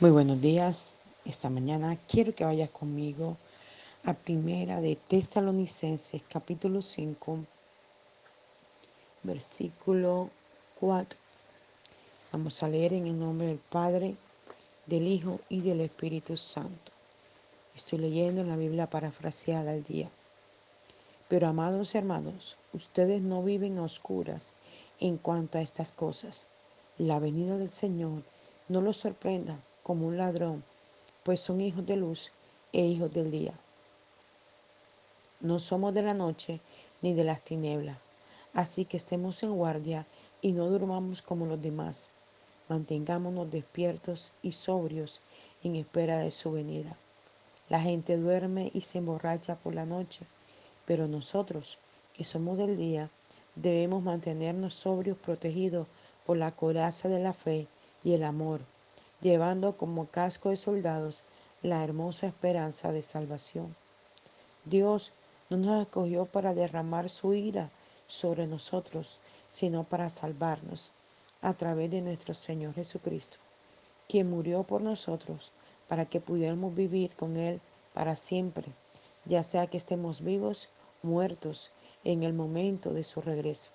Muy buenos días. Esta mañana quiero que vayas conmigo a Primera de Tesalonicenses capítulo 5, versículo 4. Vamos a leer en el nombre del Padre, del Hijo y del Espíritu Santo. Estoy leyendo en la Biblia parafraseada al día. Pero amados hermanos, ustedes no viven a oscuras en cuanto a estas cosas. La venida del Señor no los sorprenda como un ladrón, pues son hijos de luz e hijos del día. No somos de la noche ni de las tinieblas, así que estemos en guardia y no durmamos como los demás. Mantengámonos despiertos y sobrios en espera de su venida. La gente duerme y se emborracha por la noche, pero nosotros, que somos del día, debemos mantenernos sobrios, protegidos por la coraza de la fe y el amor llevando como casco de soldados la hermosa esperanza de salvación. Dios no nos escogió para derramar su ira sobre nosotros, sino para salvarnos a través de nuestro Señor Jesucristo, quien murió por nosotros para que pudiéramos vivir con Él para siempre, ya sea que estemos vivos, muertos en el momento de su regreso.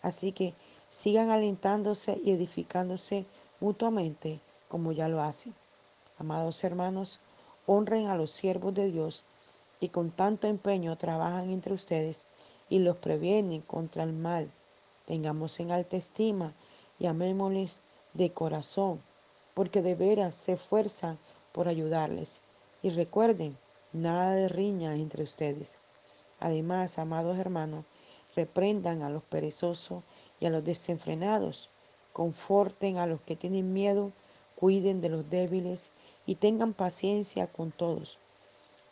Así que sigan alentándose y edificándose mutuamente como ya lo hacen. Amados hermanos, honren a los siervos de Dios que con tanto empeño trabajan entre ustedes y los previenen contra el mal. Tengamos en alta estima y amémosles de corazón, porque de veras se esfuerzan por ayudarles. Y recuerden, nada de riña entre ustedes. Además, amados hermanos, reprendan a los perezosos y a los desenfrenados, conforten a los que tienen miedo cuiden de los débiles y tengan paciencia con todos.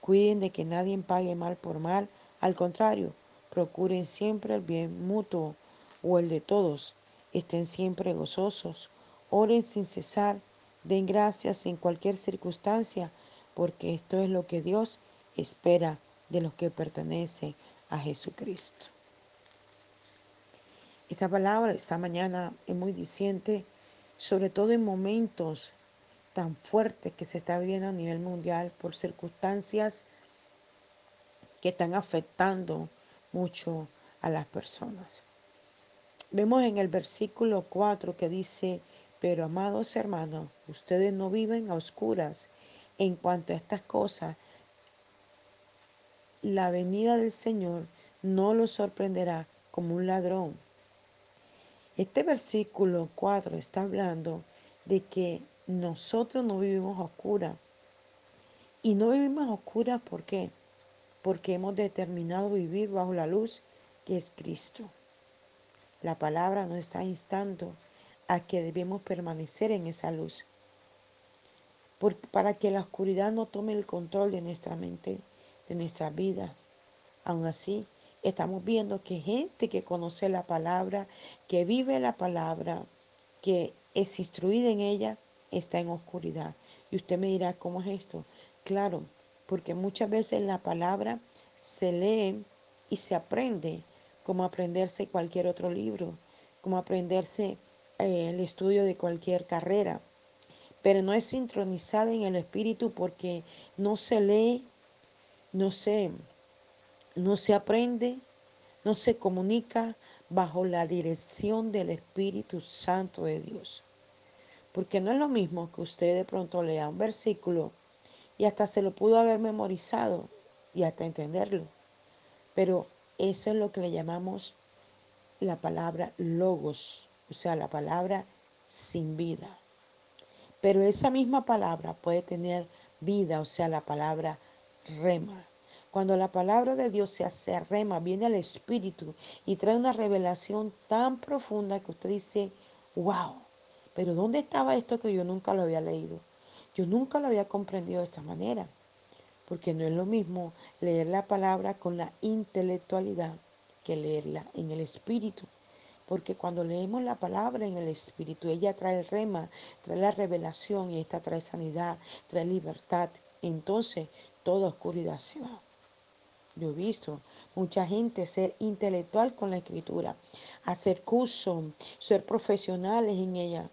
Cuiden de que nadie pague mal por mal, al contrario, procuren siempre el bien mutuo o el de todos. Estén siempre gozosos, oren sin cesar, den gracias en cualquier circunstancia, porque esto es lo que Dios espera de los que pertenecen a Jesucristo. Esta palabra esta mañana es muy diciente sobre todo en momentos tan fuertes que se está viviendo a nivel mundial por circunstancias que están afectando mucho a las personas. Vemos en el versículo 4 que dice, pero amados hermanos, ustedes no viven a oscuras en cuanto a estas cosas. La venida del Señor no los sorprenderá como un ladrón este versículo 4 está hablando de que nosotros no vivimos oscuras. Y no vivimos oscuras ¿por qué? Porque hemos determinado vivir bajo la luz que es Cristo. La palabra nos está instando a que debemos permanecer en esa luz. para que la oscuridad no tome el control de nuestra mente, de nuestras vidas. Aún así, estamos viendo que gente que conoce la palabra, que vive la palabra, que es instruida en ella, está en oscuridad. Y usted me dirá, ¿cómo es esto? Claro, porque muchas veces la palabra se lee y se aprende como aprenderse cualquier otro libro, como aprenderse eh, el estudio de cualquier carrera, pero no es sincronizada en el espíritu porque no se lee, no se no se aprende, no se comunica bajo la dirección del Espíritu Santo de Dios. Porque no es lo mismo que usted de pronto lea un versículo y hasta se lo pudo haber memorizado y hasta entenderlo. Pero eso es lo que le llamamos la palabra logos, o sea, la palabra sin vida. Pero esa misma palabra puede tener vida, o sea, la palabra rema. Cuando la palabra de Dios se hace rema, viene al Espíritu y trae una revelación tan profunda que usted dice, wow, pero ¿dónde estaba esto que yo nunca lo había leído? Yo nunca lo había comprendido de esta manera, porque no es lo mismo leer la palabra con la intelectualidad que leerla en el Espíritu. Porque cuando leemos la palabra en el Espíritu, ella trae el rema, trae la revelación y esta trae sanidad, trae libertad. Entonces toda oscuridad se va. Yo he visto mucha gente ser intelectual con la escritura, hacer cursos, ser profesionales en ella.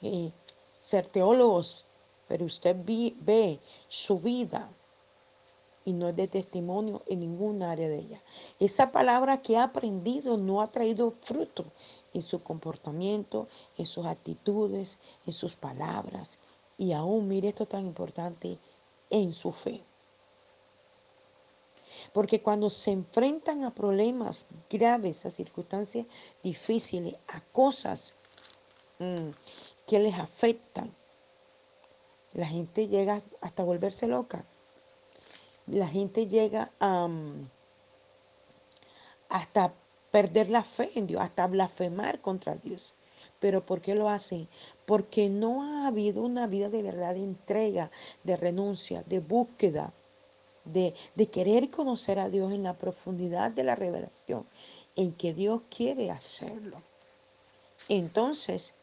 Y ser teólogos, pero usted ve su vida y no es de testimonio en ningún área de ella. Esa palabra que ha aprendido no ha traído fruto en su comportamiento, en sus actitudes, en sus palabras y aún, mire esto tan importante, en su fe. Porque cuando se enfrentan a problemas graves, a circunstancias difíciles, a cosas mm, que les afectan, la gente llega hasta volverse loca la gente llega a hasta perder la fe en Dios, hasta blasfemar contra Dios. Pero ¿por qué lo hacen? Porque no ha habido una vida de verdad, de entrega, de renuncia, de búsqueda, de, querer conocer a Dios en la profundidad de la revelación, en que Dios quiere hacerlo. Entonces,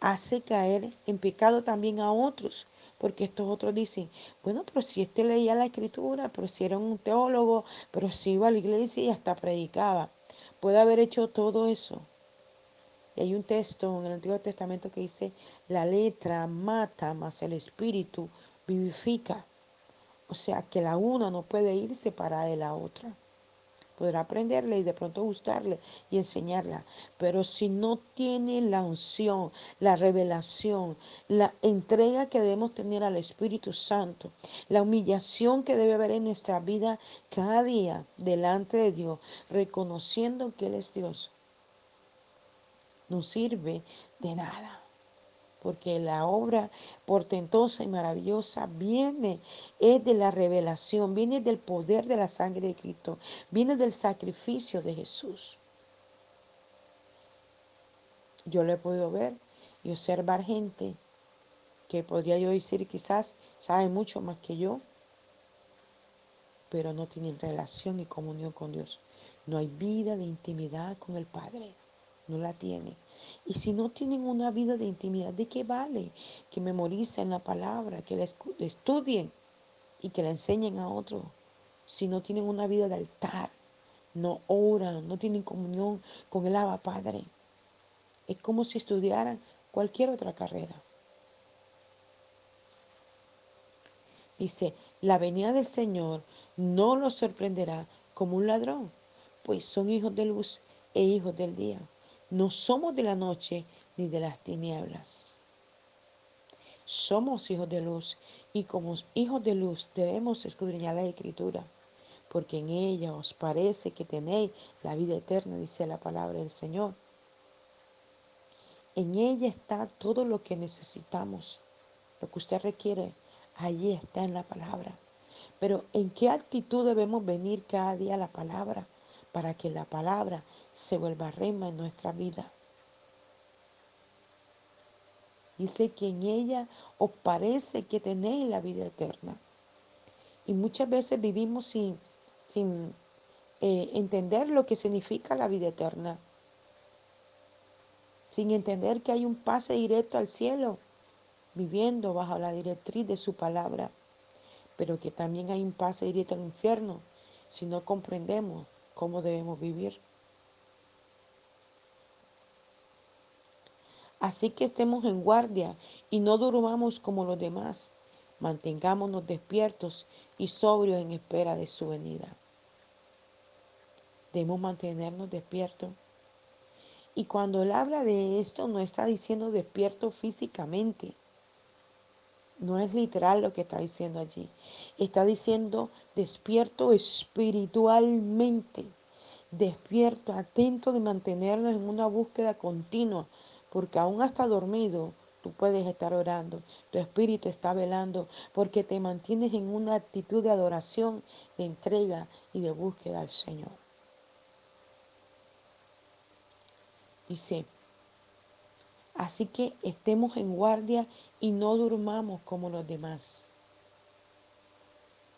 hace caer en pecado también a otros, porque estos otros dicen, bueno, pero si este leía la escritura, pero si era un teólogo, pero si iba a la iglesia y hasta predicaba, puede haber hecho todo eso. Y hay un texto en el Antiguo Testamento que dice, la letra mata, más el espíritu vivifica. O sea que la una no puede irse para de la otra podrá aprenderle y de pronto gustarle y enseñarla. Pero si no tiene la unción, la revelación, la entrega que debemos tener al Espíritu Santo, la humillación que debe haber en nuestra vida cada día delante de Dios, reconociendo que Él es Dios, no sirve de nada porque la obra portentosa y maravillosa viene, es de la revelación, viene del poder de la sangre de Cristo, viene del sacrificio de Jesús. Yo lo he podido ver y observar gente que podría yo decir quizás sabe mucho más que yo, pero no tienen relación y comunión con Dios. No hay vida de intimidad con el Padre, no la tienen. Y si no tienen una vida de intimidad, ¿de qué vale? Que memoricen la palabra, que la estudien y que la enseñen a otros. Si no tienen una vida de altar, no oran, no tienen comunión con el Abba Padre. Es como si estudiaran cualquier otra carrera. Dice, la venida del Señor no los sorprenderá como un ladrón, pues son hijos de luz e hijos del día. No somos de la noche ni de las tinieblas. Somos hijos de luz y como hijos de luz debemos escudriñar la escritura, porque en ella os parece que tenéis la vida eterna, dice la palabra del Señor. En ella está todo lo que necesitamos, lo que usted requiere, allí está en la palabra. Pero ¿en qué actitud debemos venir cada día a la palabra? Para que la palabra se vuelva rema en nuestra vida. Dice que en ella os parece que tenéis la vida eterna. Y muchas veces vivimos sin, sin eh, entender lo que significa la vida eterna. Sin entender que hay un pase directo al cielo, viviendo bajo la directriz de su palabra. Pero que también hay un pase directo al infierno si no comprendemos cómo debemos vivir. Así que estemos en guardia y no durmamos como los demás. Mantengámonos despiertos y sobrios en espera de su venida. Debemos mantenernos despiertos. Y cuando él habla de esto, no está diciendo despierto físicamente. No es literal lo que está diciendo allí. Está diciendo despierto espiritualmente. Despierto, atento de mantenernos en una búsqueda continua. Porque aún hasta dormido, tú puedes estar orando. Tu espíritu está velando porque te mantienes en una actitud de adoración, de entrega y de búsqueda al Señor. Dice, Así que estemos en guardia y no durmamos como los demás.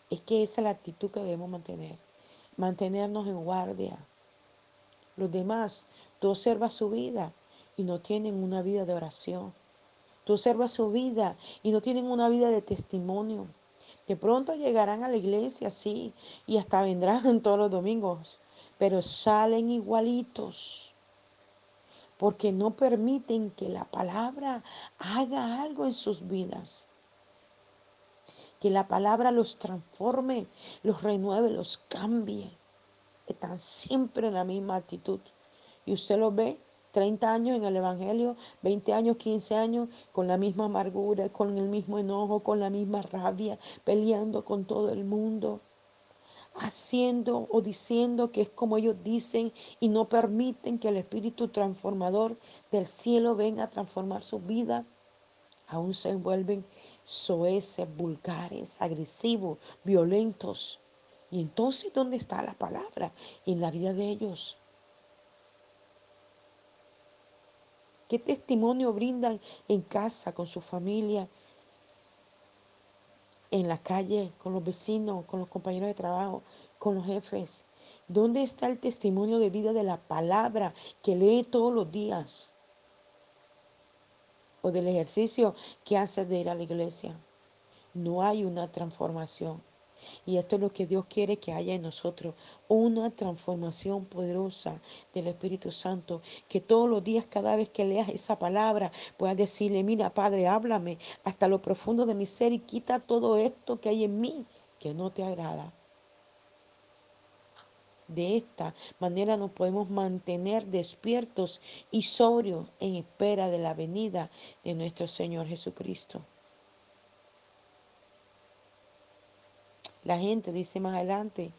Es que esa es la actitud que debemos mantener. Mantenernos en guardia. Los demás, tú observas su vida y no tienen una vida de oración. Tú observas su vida y no tienen una vida de testimonio. De pronto llegarán a la iglesia, sí, y hasta vendrán todos los domingos, pero salen igualitos porque no permiten que la palabra haga algo en sus vidas. Que la palabra los transforme, los renueve, los cambie. Están siempre en la misma actitud. Y usted lo ve 30 años en el Evangelio, 20 años, 15 años, con la misma amargura, con el mismo enojo, con la misma rabia, peleando con todo el mundo haciendo o diciendo que es como ellos dicen y no permiten que el Espíritu transformador del cielo venga a transformar su vida, aún se envuelven soeces, vulgares, agresivos, violentos. Y entonces, ¿dónde está la palabra en la vida de ellos? ¿Qué testimonio brindan en casa, con su familia, en la calle, con los vecinos, con los compañeros de trabajo, con los jefes? ¿Dónde está el testimonio de vida de la palabra que lee todos los días? O del ejercicio que hace de ir a la iglesia. No hay una transformación. Y esto es lo que Dios quiere que haya en nosotros, una transformación poderosa del Espíritu Santo, que todos los días, cada vez que leas esa palabra, puedas decirle, mira Padre, háblame hasta lo profundo de mi ser y quita todo esto que hay en mí que no te agrada. De esta manera nos podemos mantener despiertos y sobrios en espera de la venida de nuestro Señor Jesucristo. La gente dice más adelante,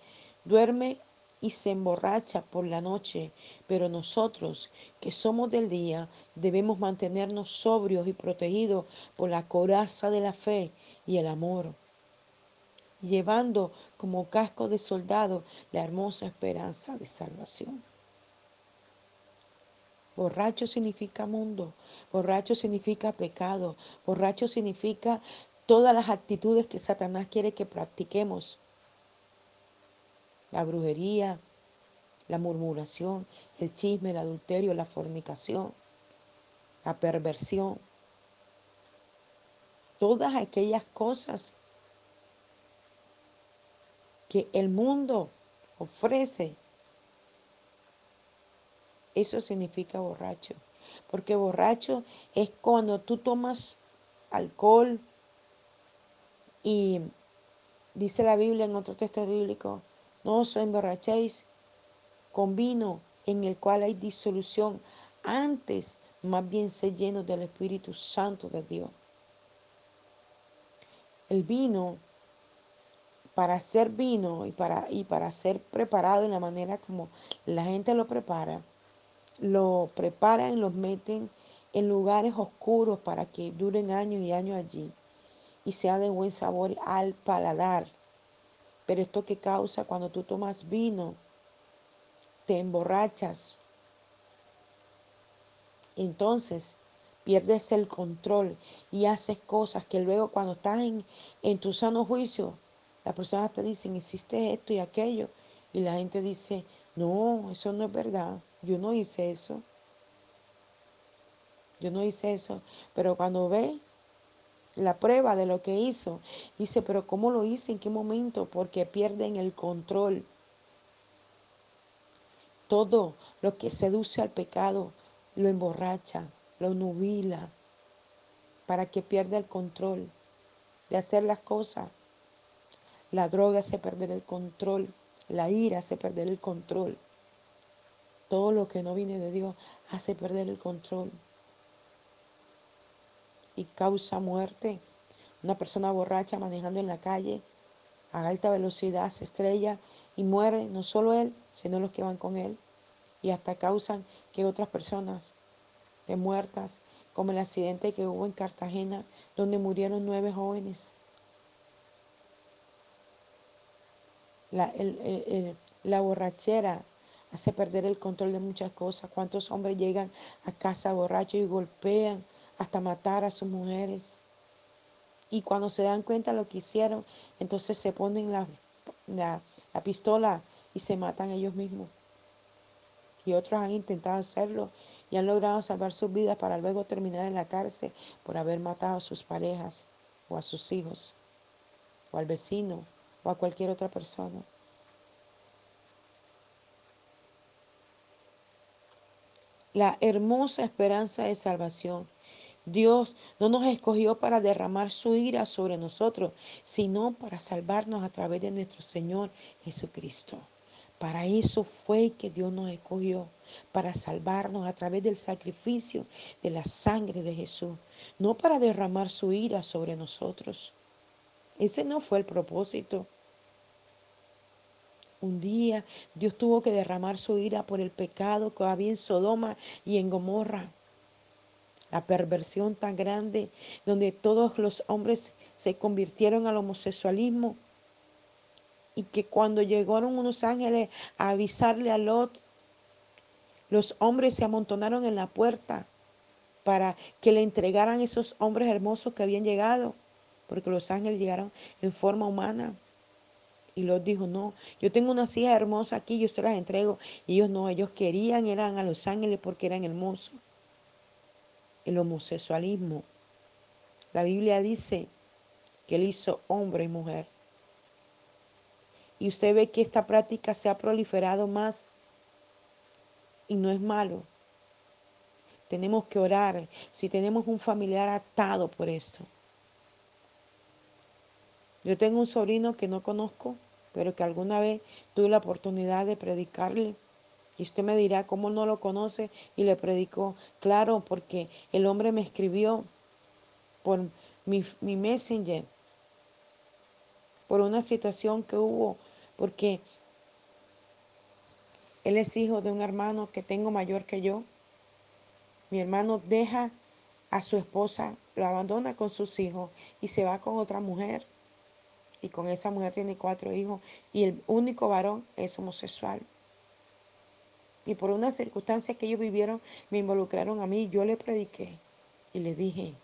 duerme y se emborracha por la noche, pero nosotros que somos del día debemos mantenernos sobrios y protegidos por la coraza de la fe y el amor, llevando como casco de soldado la hermosa esperanza de salvación. Borracho significa mundo, borracho significa pecado, borracho significa todas las actitudes que Satanás quiere que practiquemos. La brujería, la murmuración, el chisme, el adulterio, la fornicación, la perversión. Todas aquellas cosas que el mundo ofrece. Eso significa borracho. Porque borracho es cuando tú tomas alcohol, y dice la Biblia en otro texto bíblico, no os emborrachéis con vino en el cual hay disolución, antes más bien se llenos del Espíritu Santo de Dios. El vino, para ser vino y para, y para ser preparado en la manera como la gente lo prepara, lo preparan y los meten en lugares oscuros para que duren años y años allí y sea de buen sabor al paladar. Pero esto que causa cuando tú tomas vino, te emborrachas. Entonces pierdes el control y haces cosas que luego cuando estás en, en tu sano juicio, las personas te dicen, hiciste esto y aquello. Y la gente dice, no, eso no es verdad. Yo no hice eso. Yo no hice eso. Pero cuando ve la prueba de lo que hizo. Dice, pero ¿cómo lo hice? ¿En qué momento? Porque pierden el control. Todo lo que seduce al pecado lo emborracha, lo nubila, para que pierda el control de hacer las cosas. La droga hace perder el control, la ira hace perder el control. Todo lo que no viene de Dios hace perder el control y causa muerte. Una persona borracha manejando en la calle a alta velocidad se estrella y muere no solo él, sino los que van con él. Y hasta causan que otras personas de muertas, como el accidente que hubo en Cartagena, donde murieron nueve jóvenes. La, la borrachera hace perder el control de muchas cosas. ¿Cuántos hombres llegan a casa borrachos y golpean hasta matar a sus mujeres. Y cuando se dan cuenta de lo que hicieron, entonces se ponen la, la, pistola y se matan ellos mismos. Y otros han intentado hacerlo y han logrado salvar sus vidas para luego terminar en la cárcel por haber matado a sus parejas o a sus hijos o al vecino o a cualquier otra persona. la hermosa esperanza de salvación. Dios no nos escogió para derramar su ira sobre nosotros, sino para salvarnos a través de nuestro Señor Jesucristo. Para eso fue que Dios nos escogió, para salvarnos a través del sacrificio de la sangre de Jesús, no para derramar su ira sobre nosotros. Ese no fue el propósito. Un día Dios tuvo que derramar su ira por el pecado que había en Sodoma y en Gomorra. La perversión tan grande donde todos los hombres se convirtieron al homosexualismo y que cuando llegaron unos ángeles a avisarle a Lot, los hombres se amontonaron en la puerta para que le entregaran esos hombres hermosos que habían llegado, porque los ángeles llegaron en forma humana. Y Lot dijo, no, yo tengo una hija hermosa aquí, yo se las entrego. Y ellos no, ellos querían, eran a los ángeles porque eran hermosos. El homosexualismo. La Biblia dice que él hizo hombre y mujer. Y usted ve que esta práctica se ha proliferado más y no es malo. Tenemos que orar si tenemos un familiar atado por esto. Yo tengo un sobrino que no conozco, pero que alguna vez tuve la oportunidad de predicarle. Y usted me dirá, ¿cómo no lo conoce? Y le predicó. Claro, porque el hombre me escribió por mi, mi messenger, por una situación que hubo, porque él es hijo de un hermano que tengo mayor que yo. Mi hermano deja a su esposa, lo abandona con sus hijos y se va con otra mujer y con esa mujer tiene cuatro hijos y el único varón es homosexual. Y por una circunstancia que ellos vivieron, me involucraron a mí, yo le prediqué y le dije,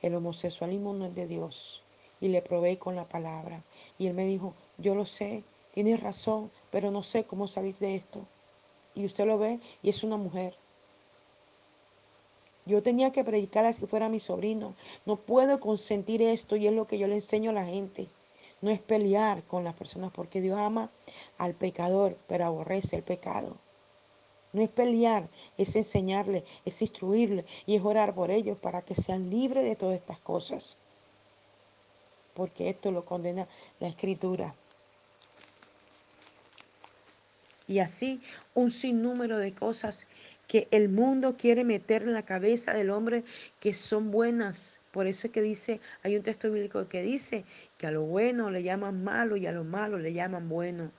el homosexualismo no es de Dios. Y le probé con la palabra. Y él me dijo, yo lo sé, tienes razón, pero no sé cómo salir de esto. Y usted lo ve y es una mujer. Yo tenía que predicarle si fuera mi sobrino. No puedo consentir esto y es lo que yo le enseño a la gente no es pelear con las personas, porque Dios ama al pecador, pero aborrece el pecado. No es pelear, es enseñarle, es instruirle y es orar por ellos para que sean libres de todas estas cosas. Porque esto lo condena la escritura. Y así un sinnúmero de cosas que el mundo quiere meter en la cabeza del hombre que son buenas. Por eso es que dice, hay un texto bíblico que dice que a lo bueno le llaman malo y a lo malo le llaman bueno.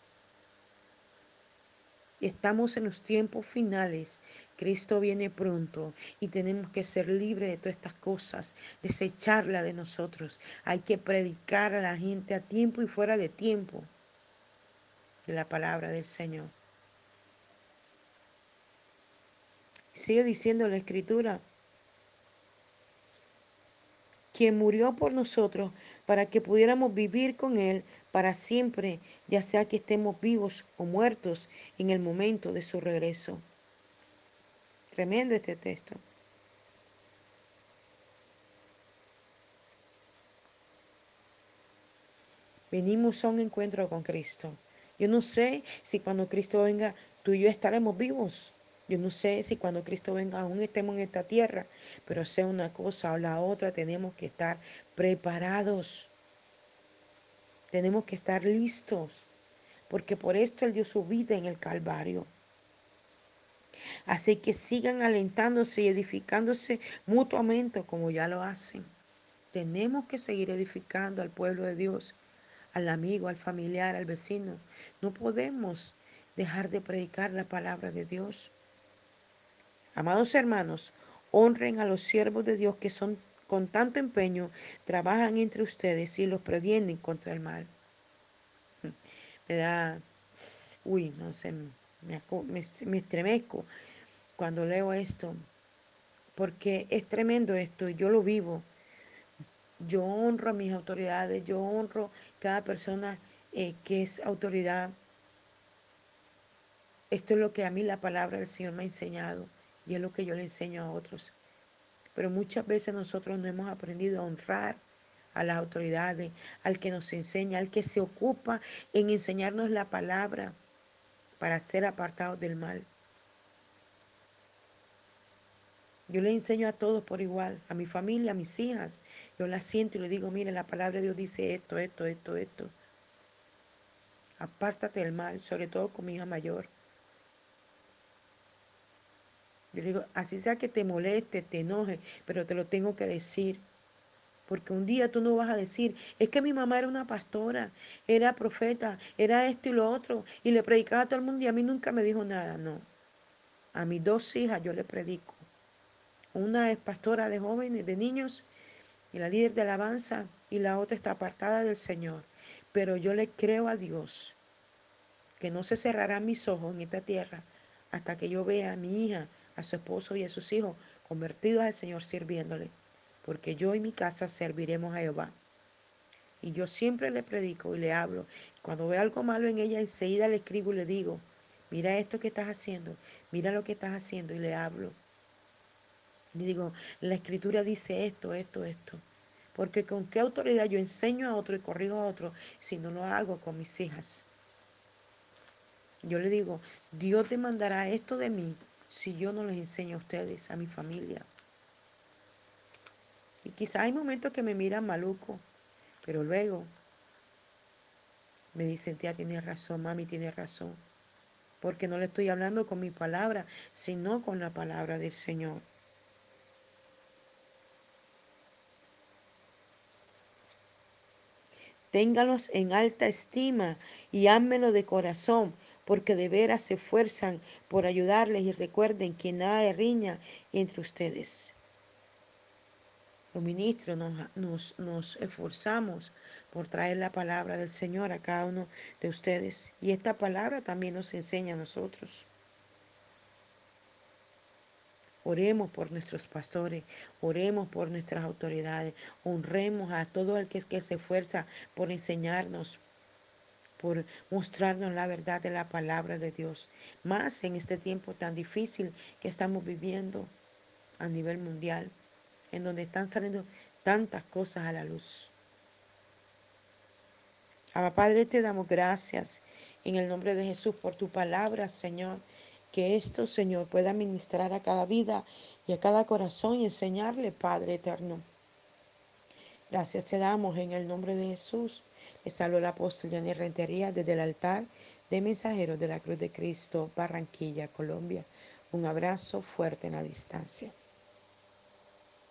Estamos en los tiempos finales. Cristo viene pronto y tenemos que ser libres de todas estas cosas, desecharla de nosotros. Hay que predicar a la gente a tiempo y fuera de tiempo de la palabra del Señor. Sigue diciendo la escritura, quien murió por nosotros para que pudiéramos vivir con Él para siempre, ya sea que estemos vivos o muertos en el momento de su regreso. Tremendo este texto. Venimos a un encuentro con Cristo. Yo no sé si cuando Cristo venga tú y yo estaremos vivos. Yo no sé si cuando Cristo venga aún estemos en esta tierra, pero sea una cosa o la otra, tenemos que estar preparados. Tenemos que estar listos, porque por esto Él dio su vida en el Calvario. Así que sigan alentándose y edificándose mutuamente como ya lo hacen. Tenemos que seguir edificando al pueblo de Dios, al amigo, al familiar, al vecino. No podemos dejar de predicar la palabra de Dios. Amados hermanos, honren a los siervos de Dios que son con tanto empeño trabajan entre ustedes y los previenen contra el mal. Me da, uy, no sé, me, me, estremezco cuando leo esto, porque es tremendo esto y yo lo vivo. Yo honro a mis autoridades, yo honro cada persona eh, que es autoridad. Esto es lo que a mí la palabra del Señor me ha enseñado. Y es lo que yo le enseño a otros. Pero muchas veces nosotros no hemos aprendido a honrar a las autoridades, al que nos enseña, al que se ocupa en enseñarnos la palabra para ser apartados del mal. Yo le enseño a todos por igual, a mi familia, a mis hijas. Yo las siento y le digo, mire, la palabra de Dios dice esto, esto, esto, esto. Apártate del mal, sobre todo con mi hija mayor. Yo le digo, así sea que te moleste, te enoje, pero te lo tengo que decir. Porque un día tú no vas a decir, es que mi mamá era una pastora, era profeta, era esto y lo otro, y le predicaba a todo el mundo y a mí nunca me dijo nada. No. A mis dos hijas yo le predico. Una es pastora de jóvenes, de niños, y la líder de alabanza, y la otra está apartada del Señor. Pero yo le creo a Dios que no se cerrarán mis ojos en esta tierra hasta que yo vea a mi hija, a su esposo y a sus hijos convertidos al Señor sirviéndole. Porque yo y mi casa serviremos a Jehová. Y yo siempre le predico y le hablo. Cuando veo algo malo en ella, enseguida le escribo y le digo, mira esto que estás haciendo, mira lo que estás haciendo y le hablo. Le digo, la escritura dice esto, esto, esto. Porque con qué autoridad yo enseño a otro y corrijo a otro si no lo hago con mis hijas. Yo le digo, Dios demandará esto de mí si yo no les enseño a ustedes, a mi familia. Y quizás hay momentos que me miran maluco, pero luego me dicen, tía, tiene razón, mami, tiene razón. Porque no le estoy hablando con mi palabra, sino con la palabra del Señor. Téngalos en alta estima y ámelo de corazón, porque de veras se esfuerzan por ayudarles y recuerden que nada de riña entre ustedes. Los ministros nos, nos, nos esforzamos por traer la palabra del Señor a cada uno de ustedes. Y esta palabra también nos enseña a nosotros. Oremos por nuestros pastores, oremos por nuestras autoridades, honremos a todo el que, que se esfuerza por enseñarnos, por mostrarnos la verdad de la palabra de Dios. Más en este tiempo tan difícil que estamos viviendo a nivel mundial, en donde están saliendo tantas cosas a la luz. Abba Padre, te damos gracias en el nombre de Jesús por tu palabra, Señor que esto, Señor, pueda ministrar a cada vida y a cada corazón y enseñarle, Padre eterno. Gracias te damos en el nombre de Jesús. Saludo el apóstol Johnny Rentería desde el altar de mensajeros de la Cruz de Cristo, Barranquilla, Colombia. Un abrazo fuerte en la distancia.